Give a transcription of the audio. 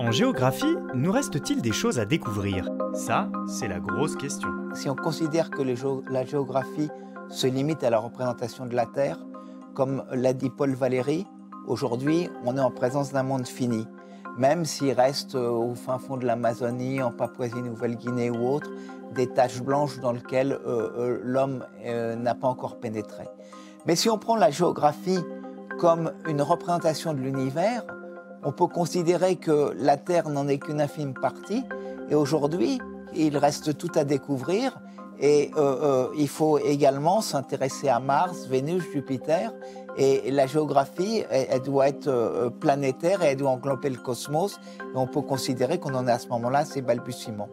En géographie, nous reste-t-il des choses à découvrir? Ça, c'est la grosse question. Si on considère que la géographie se limite à la représentation de la Terre, comme l'a dit Paul Valéry, aujourd'hui, on est en présence d'un monde fini. Même s'il reste euh, au fin fond de l'Amazonie, en Papouasie-Nouvelle-Guinée ou autre, des taches blanches dans lesquelles euh, euh, l'homme n'a pas encore pénétré. Mais si on prend la géographie comme une représentation de l'univers, on peut considérer que la Terre n'en est qu'une infime partie. Et aujourd'hui, il reste tout à découvrir. Et euh, euh, il faut également s'intéresser à Mars, Vénus, Jupiter. Et la géographie, elle, doit être euh, planétaire et elle doit englober le cosmos. Et on peut considérer qu'on en est à ce moment-là, c'est balbutiement.